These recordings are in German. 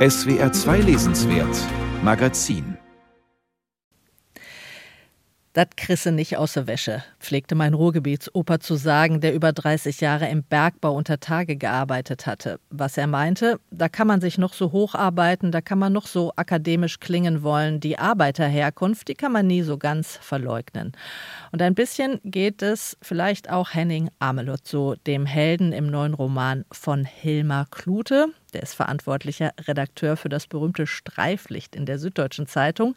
SWR 2 Lesenswert Magazin Das krisse nicht aus der Wäsche, pflegte mein Ruhrgebietsoper zu sagen, der über 30 Jahre im Bergbau unter Tage gearbeitet hatte. Was er meinte, da kann man sich noch so hocharbeiten, da kann man noch so akademisch klingen wollen. Die Arbeiterherkunft, die kann man nie so ganz verleugnen. Und ein bisschen geht es vielleicht auch Henning Amelot so, dem Helden im neuen Roman von Hilmar Klute. Der ist verantwortlicher Redakteur für das berühmte Streiflicht in der Süddeutschen Zeitung.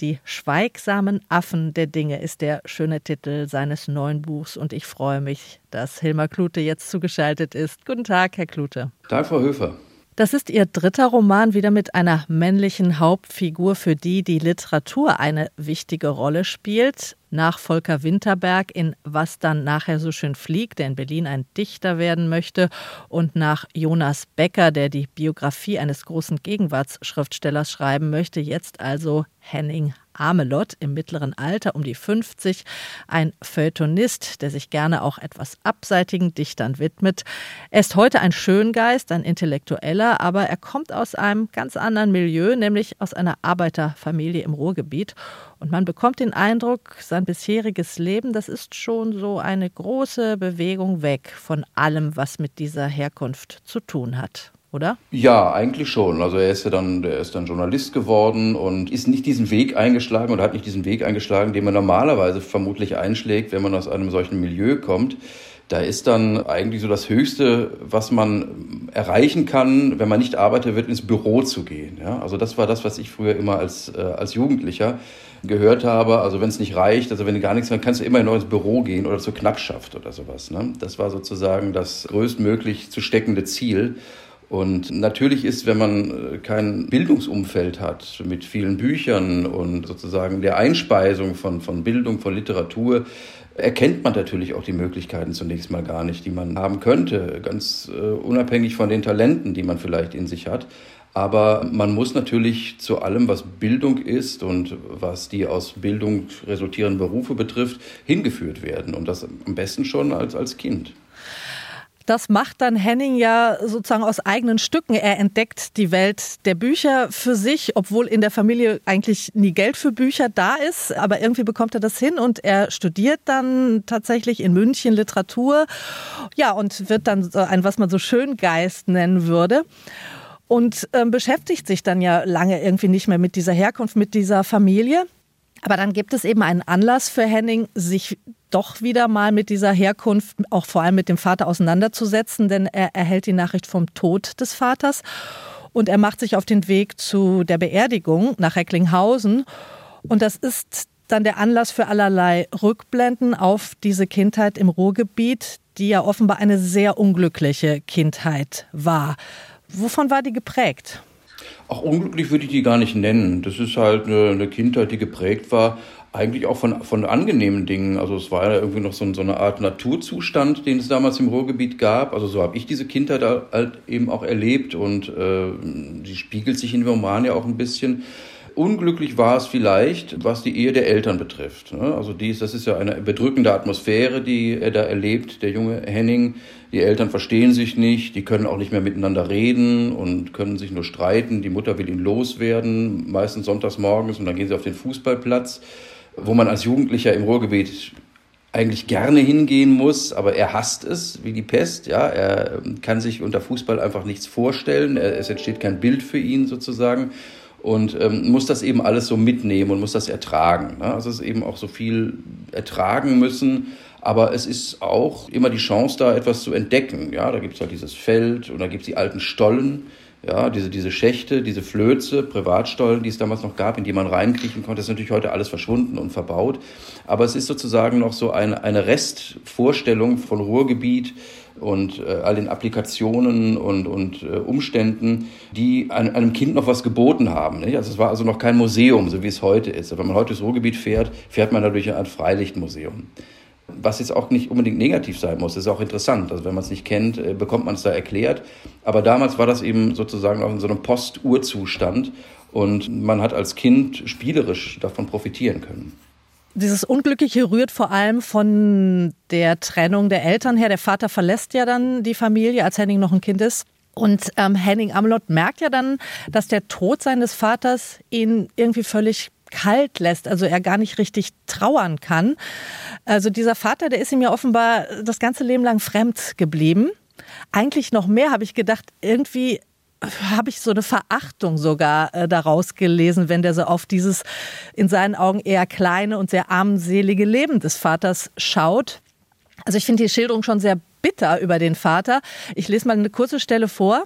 Die schweigsamen Affen der Dinge ist der schöne Titel seines neuen Buchs und ich freue mich, dass Hilmar Klute jetzt zugeschaltet ist. Guten Tag, Herr Klute. Tag, Frau Höfer. Das ist Ihr dritter Roman wieder mit einer männlichen Hauptfigur, für die die Literatur eine wichtige Rolle spielt. Nach Volker Winterberg in Was dann nachher so schön fliegt, der in Berlin ein Dichter werden möchte, und nach Jonas Becker, der die Biografie eines großen Gegenwartsschriftstellers schreiben möchte, jetzt also Henning Amelot im mittleren Alter, um die 50, ein Feuilletonist, der sich gerne auch etwas abseitigen Dichtern widmet. Er ist heute ein Schöngeist, ein Intellektueller, aber er kommt aus einem ganz anderen Milieu, nämlich aus einer Arbeiterfamilie im Ruhrgebiet. Und man bekommt den Eindruck, sein bisheriges Leben, das ist schon so eine große Bewegung weg von allem, was mit dieser Herkunft zu tun hat oder? Ja, eigentlich schon. Also er ist ja dann, der ist dann Journalist geworden und ist nicht diesen Weg eingeschlagen oder hat nicht diesen Weg eingeschlagen, den man normalerweise vermutlich einschlägt, wenn man aus einem solchen Milieu kommt. Da ist dann eigentlich so das Höchste, was man erreichen kann, wenn man nicht Arbeiter wird, ins Büro zu gehen. Ja? Also das war das, was ich früher immer als, äh, als Jugendlicher gehört habe. Also wenn es nicht reicht, also wenn du gar nichts mehr, kannst du immer ins Büro gehen oder zur Knappschaft oder sowas. Ne? Das war sozusagen das größtmöglich zu steckende Ziel. Und natürlich ist, wenn man äh, kein Bildungsumfeld hat mit vielen Büchern und sozusagen der Einspeisung von, von Bildung, von Literatur, erkennt man natürlich auch die Möglichkeiten zunächst mal gar nicht, die man haben könnte, ganz äh, unabhängig von den Talenten, die man vielleicht in sich hat. Aber man muss natürlich zu allem, was Bildung ist und was die aus Bildung resultierenden Berufe betrifft, hingeführt werden. Und das am besten schon als, als Kind. Das macht dann Henning ja sozusagen aus eigenen Stücken. Er entdeckt die Welt der Bücher für sich, obwohl in der Familie eigentlich nie Geld für Bücher da ist. Aber irgendwie bekommt er das hin und er studiert dann tatsächlich in München Literatur. Ja, und wird dann ein, was man so Schöngeist nennen würde und ähm, beschäftigt sich dann ja lange irgendwie nicht mehr mit dieser Herkunft, mit dieser Familie. Aber dann gibt es eben einen Anlass für Henning, sich doch wieder mal mit dieser Herkunft, auch vor allem mit dem Vater auseinanderzusetzen, denn er erhält die Nachricht vom Tod des Vaters und er macht sich auf den Weg zu der Beerdigung nach Recklinghausen. Und das ist dann der Anlass für allerlei Rückblenden auf diese Kindheit im Ruhrgebiet, die ja offenbar eine sehr unglückliche Kindheit war. Wovon war die geprägt? Auch unglücklich würde ich die gar nicht nennen. Das ist halt eine, Kindheit, die geprägt war, eigentlich auch von, von angenehmen Dingen. Also es war ja irgendwie noch so, so eine Art Naturzustand, den es damals im Ruhrgebiet gab. Also so habe ich diese Kindheit halt eben auch erlebt und äh, sie spiegelt sich in dem Roman ja auch ein bisschen. Unglücklich war es vielleicht, was die Ehe der Eltern betrifft. Ne? Also dies, das ist ja eine bedrückende Atmosphäre, die er da erlebt, der junge Henning. Die Eltern verstehen sich nicht, die können auch nicht mehr miteinander reden und können sich nur streiten. Die Mutter will ihn loswerden, meistens sonntags morgens und dann gehen sie auf den Fußballplatz, wo man als Jugendlicher im Ruhrgebiet eigentlich gerne hingehen muss, aber er hasst es wie die Pest. Ja, er kann sich unter Fußball einfach nichts vorstellen. Es entsteht kein Bild für ihn sozusagen und ähm, muss das eben alles so mitnehmen und muss das ertragen. Ne? Also es ist eben auch so viel ertragen müssen, aber es ist auch immer die Chance da, etwas zu entdecken. Ja, da gibt es halt dieses Feld und da gibt es die alten Stollen, ja, diese, diese Schächte, diese Flöze, Privatstollen, die es damals noch gab, in die man reinkriechen konnte, ist natürlich heute alles verschwunden und verbaut. Aber es ist sozusagen noch so eine, eine Restvorstellung von Ruhrgebiet, und äh, all den Applikationen und, und äh, Umständen, die einem, einem Kind noch was geboten haben. Nicht? Also es war also noch kein Museum, so wie es heute ist. wenn man heute das Ruhrgebiet fährt, fährt man dadurch ein Freilichtmuseum. Was jetzt auch nicht unbedingt negativ sein muss, ist auch interessant. Also wenn man es nicht kennt, äh, bekommt man es da erklärt. Aber damals war das eben sozusagen auch in so einem Post-Urzustand und man hat als Kind spielerisch davon profitieren können. Dieses Unglückliche rührt vor allem von der Trennung der Eltern her. Der Vater verlässt ja dann die Familie, als Henning noch ein Kind ist. Und ähm, Henning Amelot merkt ja dann, dass der Tod seines Vaters ihn irgendwie völlig kalt lässt, also er gar nicht richtig trauern kann. Also dieser Vater, der ist ihm ja offenbar das ganze Leben lang fremd geblieben. Eigentlich noch mehr habe ich gedacht, irgendwie habe ich so eine Verachtung sogar äh, daraus gelesen, wenn der so auf dieses in seinen Augen eher kleine und sehr armselige Leben des Vaters schaut. Also ich finde die Schilderung schon sehr bitter über den Vater. Ich lese mal eine kurze Stelle vor.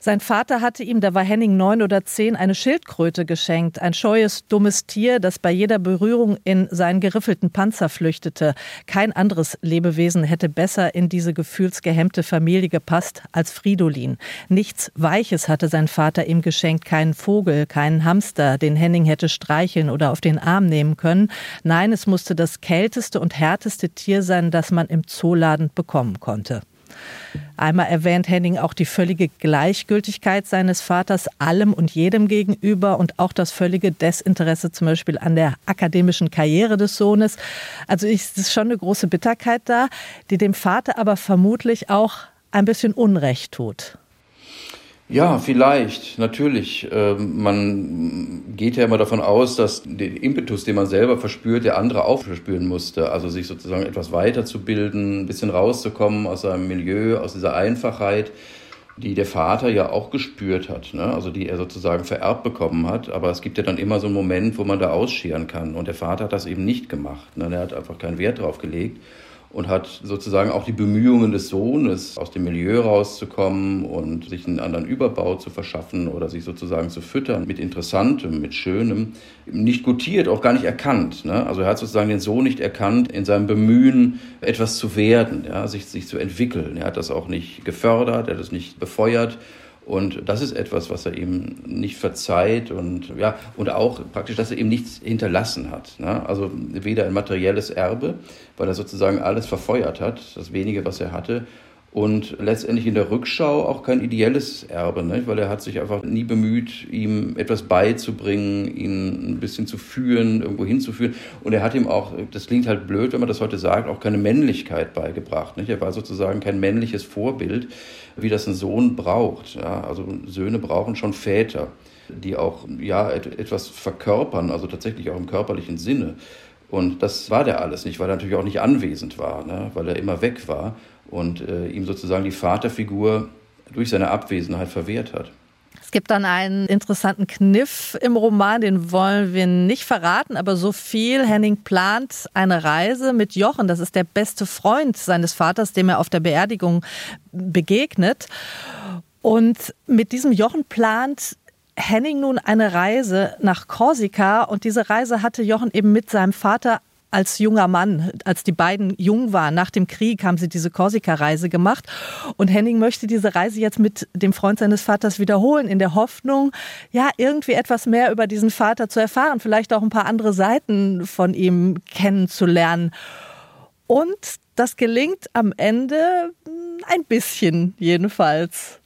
Sein Vater hatte ihm, da war Henning neun oder zehn, eine Schildkröte geschenkt, ein scheues, dummes Tier, das bei jeder Berührung in seinen geriffelten Panzer flüchtete. Kein anderes Lebewesen hätte besser in diese gefühlsgehemmte Familie gepasst als Fridolin. Nichts Weiches hatte sein Vater ihm geschenkt, keinen Vogel, keinen Hamster, den Henning hätte streicheln oder auf den Arm nehmen können. Nein, es musste das kälteste und härteste Tier sein, das man im Zooladen bekommen konnte. Einmal erwähnt Henning auch die völlige Gleichgültigkeit seines Vaters allem und jedem gegenüber und auch das völlige Desinteresse zum Beispiel an der akademischen Karriere des Sohnes. Also es ist schon eine große Bitterkeit da, die dem Vater aber vermutlich auch ein bisschen Unrecht tut. Ja, vielleicht, natürlich. Ähm, man geht ja immer davon aus, dass den Impetus, den man selber verspürt, der andere auch verspüren musste. Also sich sozusagen etwas weiterzubilden, ein bisschen rauszukommen aus seinem Milieu, aus dieser Einfachheit, die der Vater ja auch gespürt hat, ne? also die er sozusagen vererbt bekommen hat. Aber es gibt ja dann immer so einen Moment, wo man da ausscheren kann. Und der Vater hat das eben nicht gemacht. Ne? Er hat einfach keinen Wert drauf gelegt und hat sozusagen auch die Bemühungen des Sohnes, aus dem Milieu rauszukommen und sich einen anderen Überbau zu verschaffen oder sich sozusagen zu füttern mit Interessantem, mit Schönem, nicht gutiert, auch gar nicht erkannt. Ne? Also er hat sozusagen den Sohn nicht erkannt in seinem Bemühen, etwas zu werden, ja? sich, sich zu entwickeln. Er hat das auch nicht gefördert, er hat das nicht befeuert und das ist etwas, was er ihm nicht verzeiht und ja, und auch praktisch, dass er ihm nichts hinterlassen hat. Ne? Also weder ein materielles Erbe, weil er sozusagen alles verfeuert hat, das wenige, was er hatte, und letztendlich in der Rückschau auch kein ideelles Erbe, ne? weil er hat sich einfach nie bemüht, ihm etwas beizubringen, ihn ein bisschen zu führen, irgendwo hinzuführen. Und er hat ihm auch, das klingt halt blöd, wenn man das heute sagt, auch keine Männlichkeit beigebracht. Nicht? Er war sozusagen kein männliches Vorbild, wie das ein Sohn braucht. Ja? Also Söhne brauchen schon Väter, die auch ja, etwas verkörpern, also tatsächlich auch im körperlichen Sinne. Und das war der alles nicht, weil er natürlich auch nicht anwesend war, ne? weil er immer weg war und äh, ihm sozusagen die Vaterfigur durch seine Abwesenheit verwehrt hat. Es gibt dann einen interessanten Kniff im Roman, den wollen wir nicht verraten, aber so viel. Henning plant eine Reise mit Jochen, das ist der beste Freund seines Vaters, dem er auf der Beerdigung begegnet. Und mit diesem Jochen plant Henning nun eine Reise nach Korsika und diese Reise hatte Jochen eben mit seinem Vater als junger Mann, als die beiden jung waren, nach dem Krieg haben sie diese Korsika-Reise gemacht. Und Henning möchte diese Reise jetzt mit dem Freund seines Vaters wiederholen, in der Hoffnung, ja, irgendwie etwas mehr über diesen Vater zu erfahren, vielleicht auch ein paar andere Seiten von ihm kennenzulernen. Und das gelingt am Ende hm, ein bisschen jedenfalls.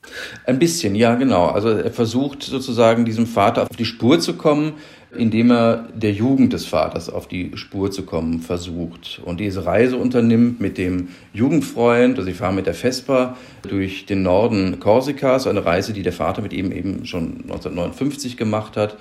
Ein bisschen, ja, genau. Also er versucht sozusagen diesem Vater auf die Spur zu kommen indem er der Jugend des Vaters auf die Spur zu kommen versucht und diese Reise unternimmt mit dem Jugendfreund. Also sie fahren mit der Vespa durch den Norden Korsikas, eine Reise, die der Vater mit ihm eben schon 1959 gemacht hat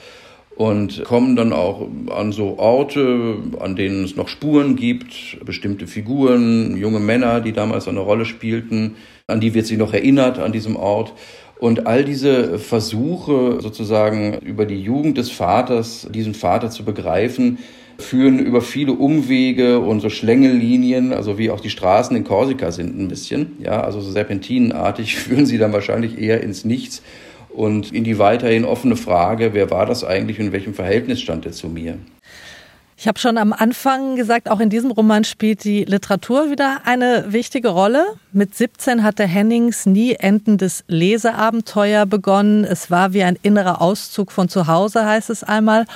und kommen dann auch an so Orte, an denen es noch Spuren gibt, bestimmte Figuren, junge Männer, die damals eine Rolle spielten, an die wird sie noch erinnert an diesem Ort. Und all diese Versuche sozusagen über die Jugend des Vaters, diesen Vater zu begreifen, führen über viele Umwege und so Schlängellinien, also wie auch die Straßen in Korsika sind ein bisschen. Ja, also so serpentinenartig führen sie dann wahrscheinlich eher ins Nichts und in die weiterhin offene Frage, wer war das eigentlich und in welchem Verhältnis stand er zu mir? Ich habe schon am Anfang gesagt, auch in diesem Roman spielt die Literatur wieder eine wichtige Rolle. Mit 17 hatte Hennings nie endendes Leseabenteuer begonnen. Es war wie ein innerer Auszug von zu Hause, heißt es einmal.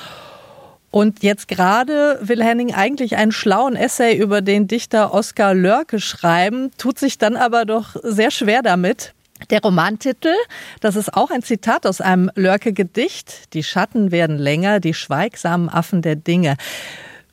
Und jetzt gerade will Henning eigentlich einen schlauen Essay über den Dichter Oskar Lörke schreiben, tut sich dann aber doch sehr schwer damit. Der Romantitel, das ist auch ein Zitat aus einem Lörke-Gedicht. Die Schatten werden länger, die schweigsamen Affen der Dinge.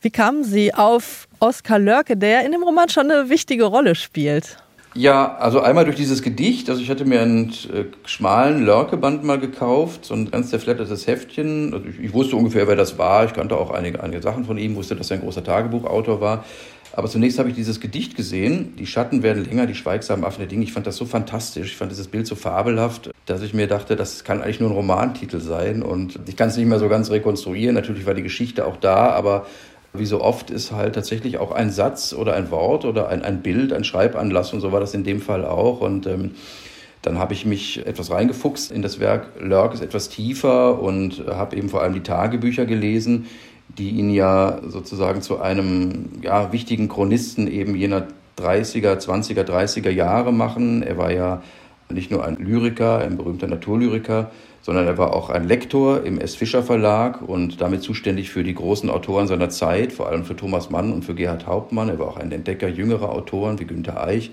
Wie kamen Sie auf Oskar Lörke, der in dem Roman schon eine wichtige Rolle spielt? Ja, also einmal durch dieses Gedicht. Also ich hatte mir einen äh, schmalen Lörkeband mal gekauft, so ein ganz zerflettertes Heftchen. Also ich, ich, wusste ungefähr, wer das war. Ich kannte auch einige, einige Sachen von ihm, wusste, dass er ein großer Tagebuchautor war. Aber zunächst habe ich dieses Gedicht gesehen. Die Schatten werden länger, die schweigsamen Affen der Dinge. Ich fand das so fantastisch. Ich fand dieses Bild so fabelhaft, dass ich mir dachte, das kann eigentlich nur ein Romantitel sein. Und ich kann es nicht mehr so ganz rekonstruieren. Natürlich war die Geschichte auch da, aber wie so oft ist halt tatsächlich auch ein Satz oder ein Wort oder ein, ein Bild, ein Schreibanlass und so war das in dem Fall auch. Und ähm, dann habe ich mich etwas reingefuchst in das Werk. Lörk ist etwas tiefer und habe eben vor allem die Tagebücher gelesen, die ihn ja sozusagen zu einem ja, wichtigen Chronisten eben jener 30er, 20er, 30er Jahre machen. Er war ja nicht nur ein Lyriker, ein berühmter Naturlyriker, sondern er war auch ein Lektor im S. Fischer Verlag und damit zuständig für die großen Autoren seiner Zeit, vor allem für Thomas Mann und für Gerhard Hauptmann. Er war auch ein Entdecker jüngerer Autoren wie Günter Eich.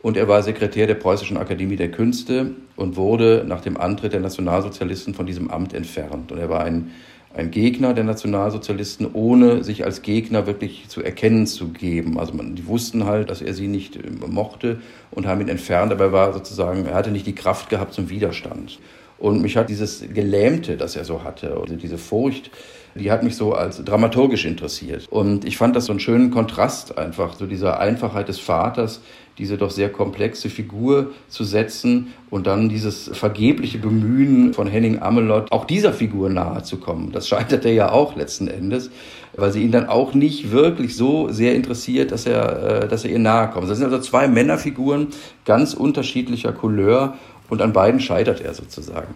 Und er war Sekretär der Preußischen Akademie der Künste und wurde nach dem Antritt der Nationalsozialisten von diesem Amt entfernt. Und er war ein, ein Gegner der Nationalsozialisten, ohne sich als Gegner wirklich zu erkennen zu geben. Also man, die wussten halt, dass er sie nicht äh, mochte und haben ihn entfernt, aber er war sozusagen, er hatte nicht die Kraft gehabt zum Widerstand. Und mich hat dieses Gelähmte, das er so hatte, also diese Furcht, die hat mich so als dramaturgisch interessiert. Und ich fand das so einen schönen Kontrast einfach, so dieser Einfachheit des Vaters, diese doch sehr komplexe Figur zu setzen und dann dieses vergebliche Bemühen von Henning Amelot, auch dieser Figur nahe zu kommen. Das scheitert er ja auch letzten Endes, weil sie ihn dann auch nicht wirklich so sehr interessiert, dass er, äh, dass er ihr nahe kommt. Das sind also zwei Männerfiguren ganz unterschiedlicher Couleur und an beiden scheitert er sozusagen.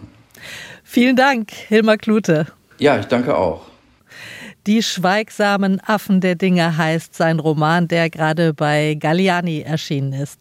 Vielen Dank, Hilmar Klute. Ja, ich danke auch. Die schweigsamen Affen der Dinge heißt sein Roman, der gerade bei Galliani erschienen ist.